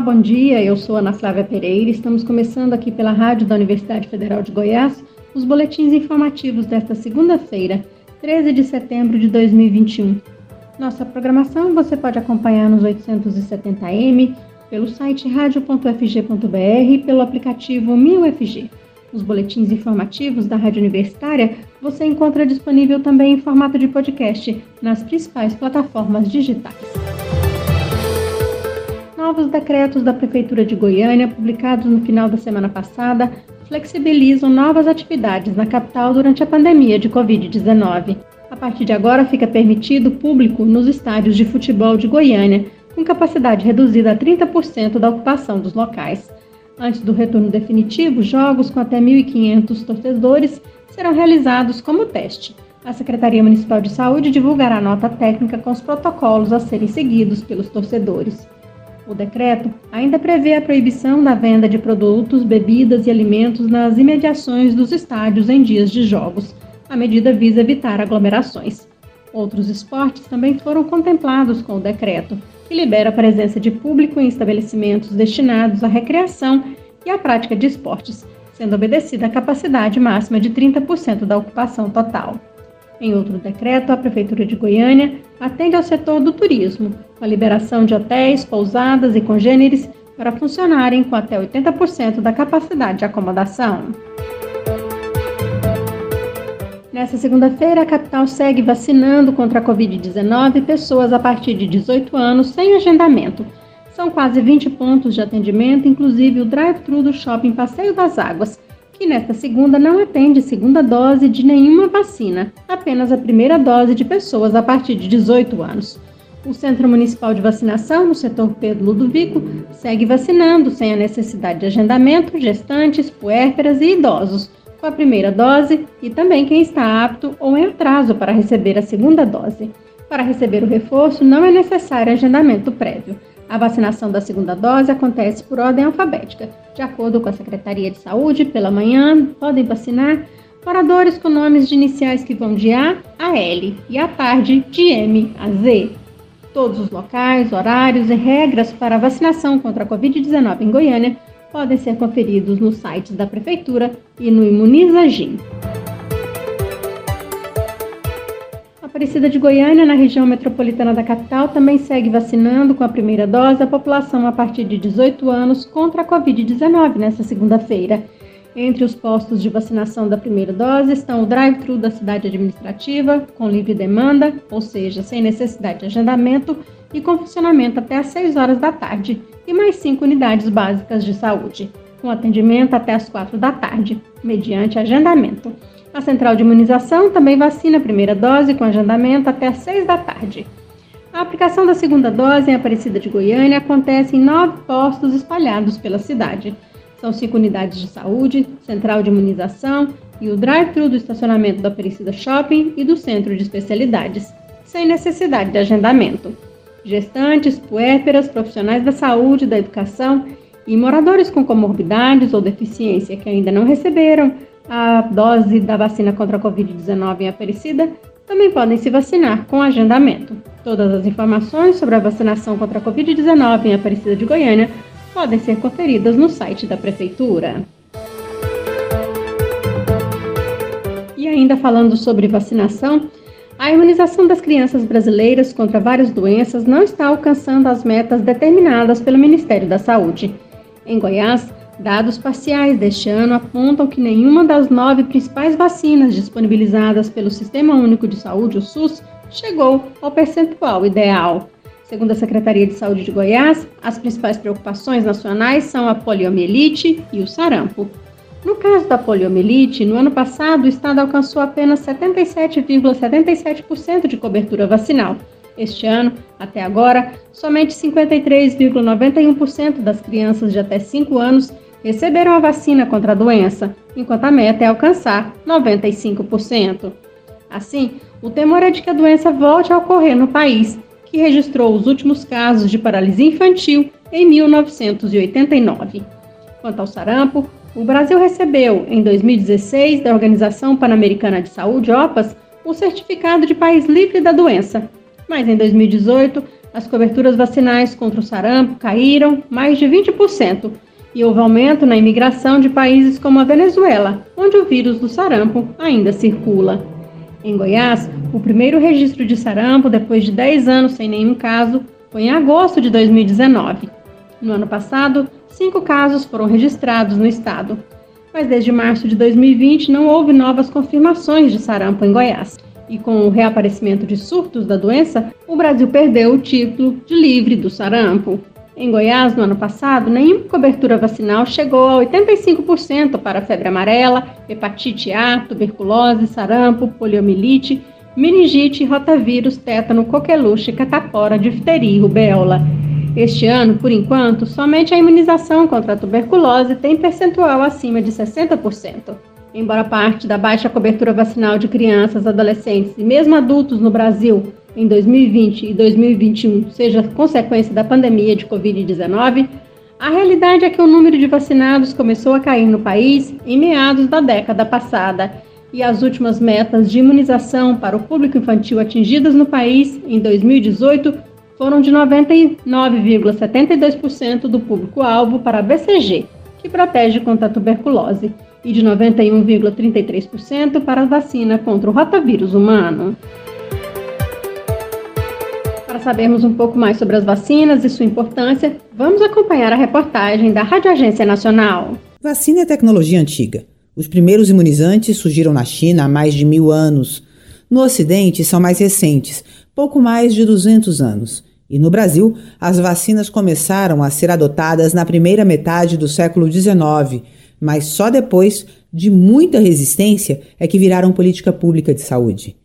Bom dia. Eu sou Ana Flávia Pereira. Estamos começando aqui pela Rádio da Universidade Federal de Goiás os boletins informativos desta segunda-feira, 13 de setembro de 2021. Nossa programação você pode acompanhar nos 870m, pelo site radio.fg.br e pelo aplicativo 1000FG. Os boletins informativos da Rádio Universitária você encontra disponível também em formato de podcast nas principais plataformas digitais. Novos decretos da Prefeitura de Goiânia, publicados no final da semana passada, flexibilizam novas atividades na capital durante a pandemia de Covid-19. A partir de agora, fica permitido público nos estádios de futebol de Goiânia, com capacidade reduzida a 30% da ocupação dos locais. Antes do retorno definitivo, jogos com até 1.500 torcedores serão realizados como teste. A Secretaria Municipal de Saúde divulgará nota técnica com os protocolos a serem seguidos pelos torcedores. O decreto ainda prevê a proibição da venda de produtos, bebidas e alimentos nas imediações dos estádios em dias de jogos. A medida visa evitar aglomerações. Outros esportes também foram contemplados com o decreto, que libera a presença de público em estabelecimentos destinados à recreação e à prática de esportes, sendo obedecida a capacidade máxima de 30% da ocupação total. Em outro decreto, a Prefeitura de Goiânia atende ao setor do turismo, com a liberação de hotéis, pousadas e congêneres para funcionarem com até 80% da capacidade de acomodação. Nessa segunda-feira, a capital segue vacinando contra a Covid-19 pessoas a partir de 18 anos sem agendamento. São quase 20 pontos de atendimento, inclusive o drive-thru do Shopping Passeio das Águas, que nesta segunda não atende segunda dose de nenhuma vacina, apenas a primeira dose de pessoas a partir de 18 anos. O Centro Municipal de Vacinação, no setor Pedro Ludovico, segue vacinando sem a necessidade de agendamento gestantes, puérperas e idosos com a primeira dose e também quem está apto ou em atraso para receber a segunda dose. Para receber o reforço, não é necessário agendamento prévio. A vacinação da segunda dose acontece por ordem alfabética. De acordo com a Secretaria de Saúde, pela manhã podem vacinar moradores com nomes de iniciais que vão de A a L e à tarde de M a Z. Todos os locais, horários e regras para a vacinação contra a Covid-19 em Goiânia podem ser conferidos no site da Prefeitura e no Imunizagim. Aparecida de Goiânia, na região metropolitana da capital, também segue vacinando com a primeira dose a população a partir de 18 anos contra a Covid-19 nesta segunda-feira. Entre os postos de vacinação da primeira dose estão o drive-thru da cidade administrativa, com livre demanda, ou seja, sem necessidade de agendamento, e com funcionamento até às 6 horas da tarde, e mais cinco unidades básicas de saúde, com atendimento até às 4 da tarde, mediante agendamento. A central de imunização também vacina a primeira dose com agendamento até às 6 da tarde. A aplicação da segunda dose em Aparecida de Goiânia acontece em nove postos espalhados pela cidade. São cinco unidades de saúde, central de imunização e o drive-thru do estacionamento da Aparecida Shopping e do Centro de Especialidades, sem necessidade de agendamento gestantes, puérperas, profissionais da saúde, da educação e moradores com comorbidades ou deficiência que ainda não receberam a dose da vacina contra a Covid-19 em Aparecida também podem se vacinar com agendamento. Todas as informações sobre a vacinação contra a Covid-19 em Aparecida de Goiânia podem ser conferidas no site da Prefeitura. E ainda falando sobre vacinação, a imunização das crianças brasileiras contra várias doenças não está alcançando as metas determinadas pelo Ministério da Saúde. Em Goiás, dados parciais deste ano apontam que nenhuma das nove principais vacinas disponibilizadas pelo Sistema Único de Saúde, o SUS, chegou ao percentual ideal. Segundo a Secretaria de Saúde de Goiás, as principais preocupações nacionais são a poliomielite e o sarampo. No caso da poliomielite, no ano passado o estado alcançou apenas 77,77% de cobertura vacinal. Este ano, até agora, somente 53,91% das crianças de até 5 anos receberam a vacina contra a doença, enquanto a meta é alcançar 95%. Assim, o temor é de que a doença volte a ocorrer no país, que registrou os últimos casos de paralisia infantil em 1989. Quanto ao sarampo, o Brasil recebeu, em 2016, da Organização Pan-Americana de Saúde, OPAS, o certificado de país livre da doença. Mas em 2018, As coberturas vacinais contra o sarampo caíram mais de 20% e houve aumento na imigração de países como a Venezuela, onde o vírus do sarampo ainda circula. Em Goiás, o primeiro registro de sarampo, depois de 10 anos sem nenhum caso, foi em agosto de 2019. No ano passado, cinco casos foram registrados no estado. Mas desde março de 2020 não houve novas confirmações de sarampo em Goiás. E com o reaparecimento de surtos da doença, o Brasil perdeu o título de livre do sarampo. Em Goiás, no ano passado, nenhuma cobertura vacinal chegou a 85% para febre amarela, hepatite A, tuberculose, sarampo, poliomielite, meningite, rotavírus, tétano, coqueluche, catapora, difteria e rubéola. Este ano, por enquanto, somente a imunização contra a tuberculose tem percentual acima de 60%. Embora parte da baixa cobertura vacinal de crianças, adolescentes e mesmo adultos no Brasil em 2020 e 2021 seja consequência da pandemia de Covid-19, a realidade é que o número de vacinados começou a cair no país em meados da década passada. E as últimas metas de imunização para o público infantil atingidas no país em 2018 foram de 99,72% do público-alvo para a BCG, que protege contra a tuberculose e de 91,33% para a vacina contra o rotavírus humano. Para sabermos um pouco mais sobre as vacinas e sua importância, vamos acompanhar a reportagem da Rádio Agência Nacional. Vacina é tecnologia antiga. Os primeiros imunizantes surgiram na China há mais de mil anos. No Ocidente, são mais recentes, pouco mais de 200 anos. E no Brasil, as vacinas começaram a ser adotadas na primeira metade do século XIX mas só depois de muita resistência é que viraram política pública de saúde.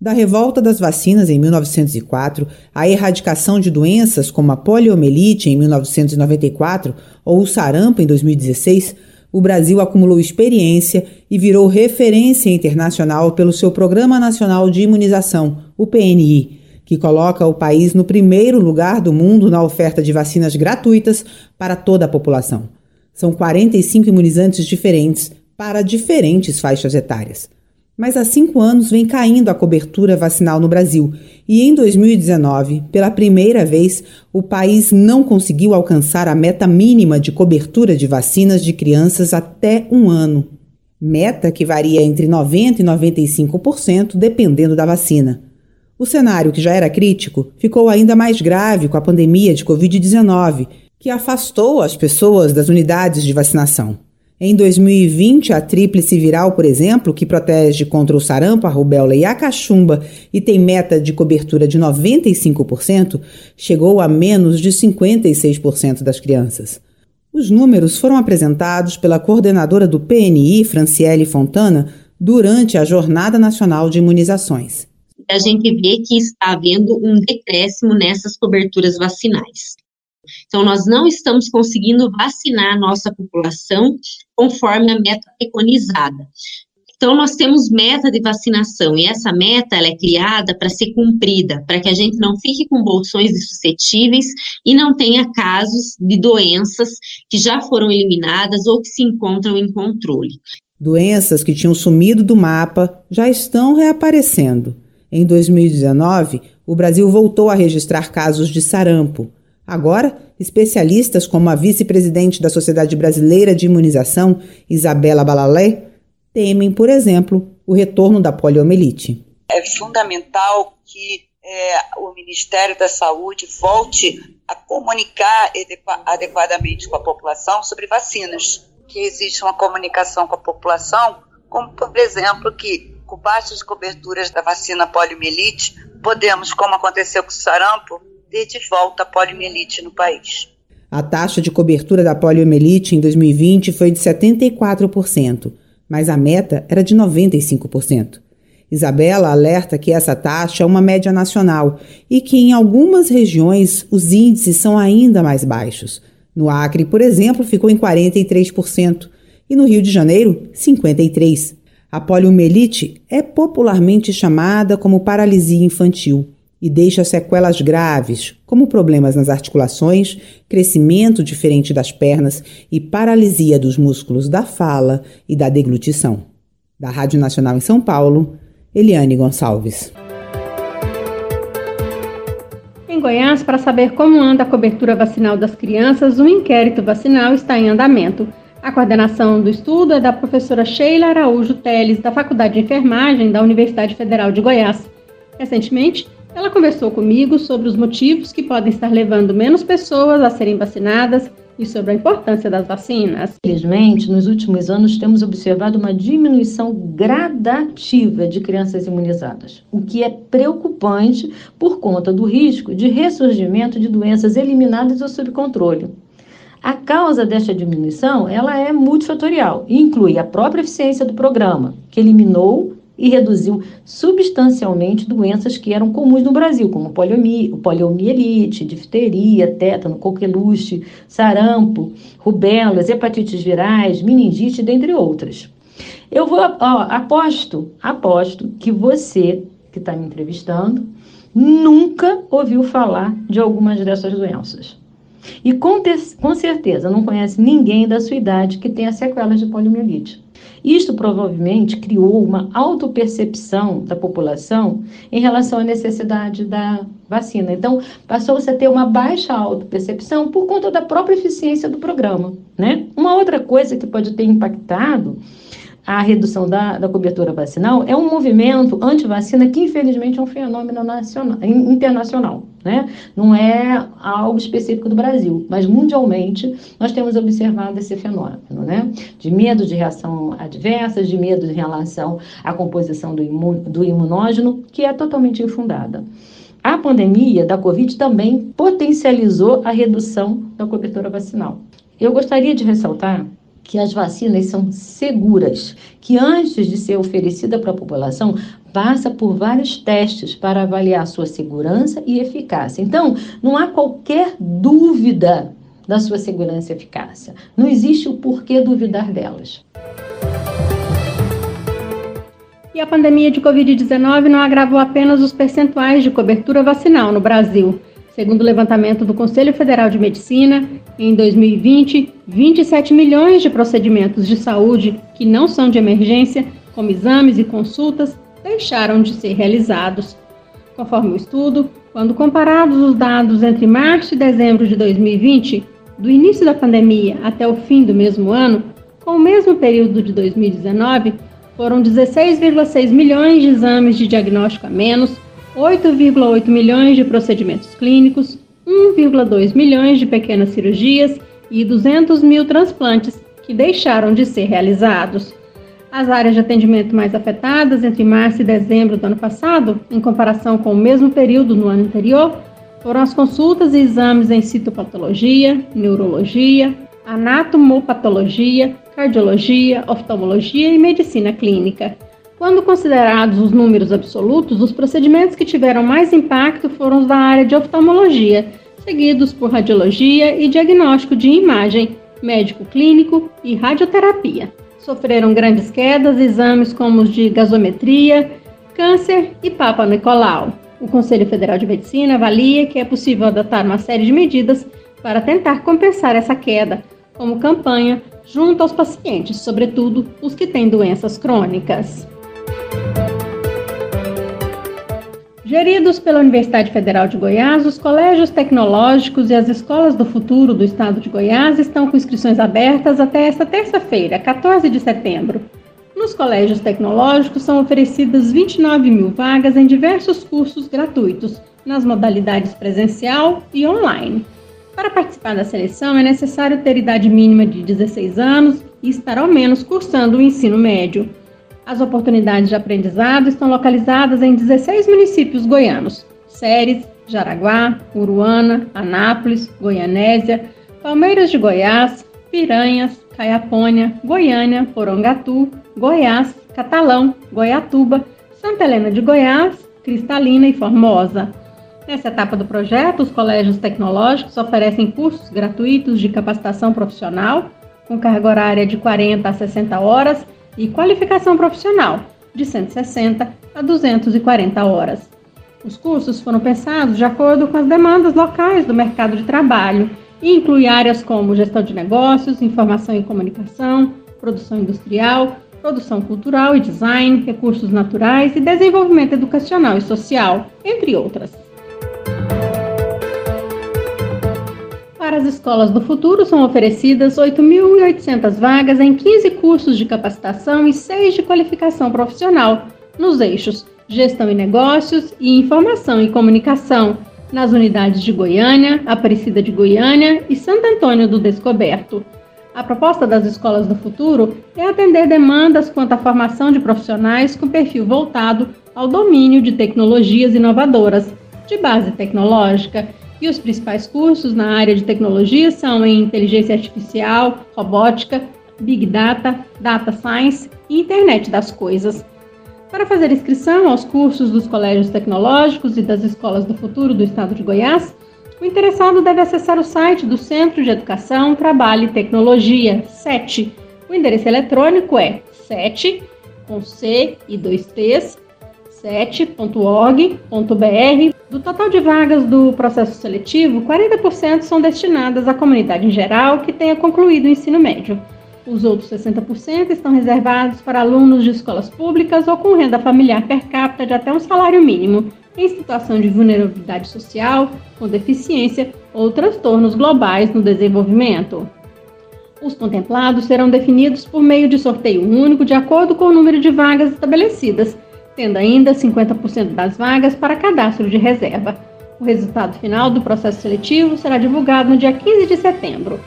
Da revolta das vacinas em 1904 à erradicação de doenças como a poliomielite em 1994 ou o sarampo em 2016, o Brasil acumulou experiência e virou referência internacional pelo seu Programa Nacional de Imunização, o PNI, que coloca o país no primeiro lugar do mundo na oferta de vacinas gratuitas para toda a população. São 45 imunizantes diferentes para diferentes faixas etárias. Mas há cinco anos vem caindo a cobertura vacinal no Brasil e em 2019, pela primeira vez, o país não conseguiu alcançar a meta mínima de cobertura de vacinas de crianças até um ano. Meta que varia entre 90% e 95%, dependendo da vacina. O cenário, que já era crítico, ficou ainda mais grave com a pandemia de Covid-19 que afastou as pessoas das unidades de vacinação. Em 2020, a tríplice viral, por exemplo, que protege contra o sarampo, a rubéola e a cachumba e tem meta de cobertura de 95%, chegou a menos de 56% das crianças. Os números foram apresentados pela coordenadora do PNI, Franciele Fontana, durante a Jornada Nacional de Imunizações. A gente vê que está havendo um decréscimo nessas coberturas vacinais. Então, nós não estamos conseguindo vacinar a nossa população conforme a meta preconizada. Então, nós temos meta de vacinação e essa meta ela é criada para ser cumprida, para que a gente não fique com bolsões suscetíveis e não tenha casos de doenças que já foram eliminadas ou que se encontram em controle. Doenças que tinham sumido do mapa já estão reaparecendo. Em 2019, o Brasil voltou a registrar casos de sarampo. Agora, especialistas como a vice-presidente da Sociedade Brasileira de Imunização, Isabela Balalé, temem, por exemplo, o retorno da poliomielite. É fundamental que é, o Ministério da Saúde volte a comunicar adequadamente com a população sobre vacinas. Que existe uma comunicação com a população, como, por exemplo, que com baixas coberturas da vacina poliomielite, podemos, como aconteceu com o sarampo, ter de volta a poliomielite no país. A taxa de cobertura da poliomielite em 2020 foi de 74%, mas a meta era de 95%. Isabela alerta que essa taxa é uma média nacional e que em algumas regiões os índices são ainda mais baixos. No Acre, por exemplo, ficou em 43% e no Rio de Janeiro, 53%. A poliomielite é popularmente chamada como paralisia infantil e deixa sequelas graves, como problemas nas articulações, crescimento diferente das pernas e paralisia dos músculos da fala e da deglutição. Da Rádio Nacional em São Paulo, Eliane Gonçalves. Goiás, para saber como anda a cobertura vacinal das crianças, um inquérito vacinal está em andamento. A coordenação do estudo é da professora Sheila Araújo Teles, da Faculdade de Enfermagem da Universidade Federal de Goiás. Recentemente, ela conversou comigo sobre os motivos que podem estar levando menos pessoas a serem vacinadas e sobre a importância das vacinas. Infelizmente, nos últimos anos temos observado uma diminuição gradativa de crianças imunizadas, o que é preocupante por conta do risco de ressurgimento de doenças eliminadas ou sob controle. A causa desta diminuição ela é multifatorial e inclui a própria eficiência do programa, que eliminou e reduziu substancialmente doenças que eram comuns no Brasil, como poliomielite, difteria, tétano, coqueluche, sarampo, rubelas, hepatites virais, meningite, dentre outras. Eu vou, ó, aposto, aposto que você que está me entrevistando nunca ouviu falar de algumas dessas doenças. E com, com certeza não conhece ninguém da sua idade que tenha sequelas de poliomielite. Isto provavelmente criou uma autopercepção da população em relação à necessidade da vacina. Então, passou-se a ter uma baixa autopercepção por conta da própria eficiência do programa. Né? Uma outra coisa que pode ter impactado a redução da, da cobertura vacinal é um movimento anti-vacina que, infelizmente, é um fenômeno nacional, internacional. Né? Não é algo específico do Brasil, mas mundialmente nós temos observado esse fenômeno, né? De medo de reação adversa, de medo em relação à composição do, imun, do imunógeno, que é totalmente infundada. A pandemia da Covid também potencializou a redução da cobertura vacinal. Eu gostaria de ressaltar que as vacinas são seguras, que antes de ser oferecida para a população, passa por vários testes para avaliar sua segurança e eficácia. Então, não há qualquer dúvida da sua segurança e eficácia. Não existe o porquê duvidar delas. E a pandemia de Covid-19 não agravou apenas os percentuais de cobertura vacinal no Brasil. Segundo o levantamento do Conselho Federal de Medicina, em 2020, 27 milhões de procedimentos de saúde que não são de emergência, como exames e consultas, deixaram de ser realizados. Conforme o estudo, quando comparados os dados entre março e dezembro de 2020, do início da pandemia até o fim do mesmo ano, com o mesmo período de 2019, foram 16,6 milhões de exames de diagnóstico a menos, 8,8 milhões de procedimentos clínicos, 1,2 milhões de pequenas cirurgias e 200 mil transplantes que deixaram de ser realizados. As áreas de atendimento mais afetadas entre março e dezembro do ano passado, em comparação com o mesmo período no ano anterior, foram as consultas e exames em citopatologia, neurologia, anatomopatologia, cardiologia, oftalmologia e medicina clínica. Quando considerados os números absolutos, os procedimentos que tiveram mais impacto foram os da área de oftalmologia, seguidos por radiologia e diagnóstico de imagem, médico clínico e radioterapia. Sofreram grandes quedas exames como os de gasometria, câncer e Papa Nicolau. O Conselho Federal de Medicina avalia que é possível adotar uma série de medidas para tentar compensar essa queda, como campanha junto aos pacientes, sobretudo os que têm doenças crônicas. Geridos pela Universidade Federal de Goiás, os colégios tecnológicos e as escolas do futuro do estado de Goiás estão com inscrições abertas até esta terça-feira, 14 de setembro. Nos colégios tecnológicos são oferecidas 29 mil vagas em diversos cursos gratuitos, nas modalidades presencial e online. Para participar da seleção é necessário ter idade mínima de 16 anos e estar ao menos cursando o ensino médio. As oportunidades de aprendizado estão localizadas em 16 municípios goianos: Séries, Jaraguá, Uruana, Anápolis, Goianésia, Palmeiras de Goiás, Piranhas, Caiapônia, Goiânia, Porongatu, Goiás, Catalão, Goiatuba, Santa Helena de Goiás, Cristalina e Formosa. Nessa etapa do projeto, os colégios tecnológicos oferecem cursos gratuitos de capacitação profissional, com carga horária de 40 a 60 horas e qualificação profissional, de 160 a 240 horas. Os cursos foram pensados de acordo com as demandas locais do mercado de trabalho e inclui áreas como gestão de negócios, informação e comunicação, produção industrial, produção cultural e design, recursos naturais e desenvolvimento educacional e social, entre outras. Para as escolas do futuro são oferecidas 8.800 vagas em 15 cursos de capacitação e 6 de qualificação profissional, nos eixos Gestão e Negócios e Informação e Comunicação, nas unidades de Goiânia, Aparecida de Goiânia e Santo Antônio do Descoberto. A proposta das escolas do futuro é atender demandas quanto à formação de profissionais com perfil voltado ao domínio de tecnologias inovadoras, de base tecnológica e os principais cursos na área de tecnologia são em inteligência artificial, robótica, big data, data science e internet das coisas. Para fazer inscrição aos cursos dos colégios tecnológicos e das escolas do futuro do estado de Goiás, o interessado deve acessar o site do Centro de Educação, Trabalho e Tecnologia, 7. O endereço eletrônico é 7 com C e 23 7.org.br. Do total de vagas do processo seletivo, 40% são destinadas à comunidade em geral que tenha concluído o ensino médio. Os outros 60% estão reservados para alunos de escolas públicas ou com renda familiar per capita de até um salário mínimo, em situação de vulnerabilidade social, com deficiência ou transtornos globais no desenvolvimento. Os contemplados serão definidos por meio de sorteio único de acordo com o número de vagas estabelecidas tendo ainda 50% das vagas para cadastro de reserva. O resultado final do processo seletivo será divulgado no dia 15 de setembro.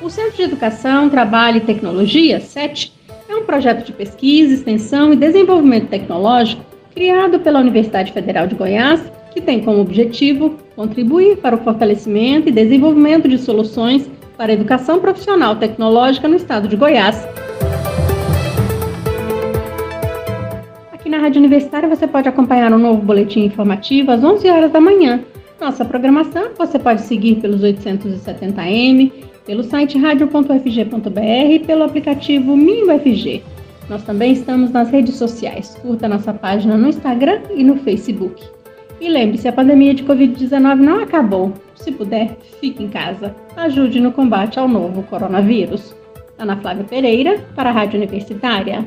O Centro de Educação, Trabalho e Tecnologia, SET, é um projeto de pesquisa, extensão e desenvolvimento tecnológico criado pela Universidade Federal de Goiás, que tem como objetivo contribuir para o fortalecimento e desenvolvimento de soluções para a educação profissional tecnológica no estado de Goiás na Rádio Universitária você pode acompanhar um novo boletim informativo às 11 horas da manhã. Nossa programação você pode seguir pelos 870M, pelo site radio.fg.br e pelo aplicativo MinUFG. Nós também estamos nas redes sociais. Curta nossa página no Instagram e no Facebook. E lembre-se, a pandemia de Covid-19 não acabou. Se puder, fique em casa. Ajude no combate ao novo coronavírus. Ana Flávia Pereira, para a Rádio Universitária.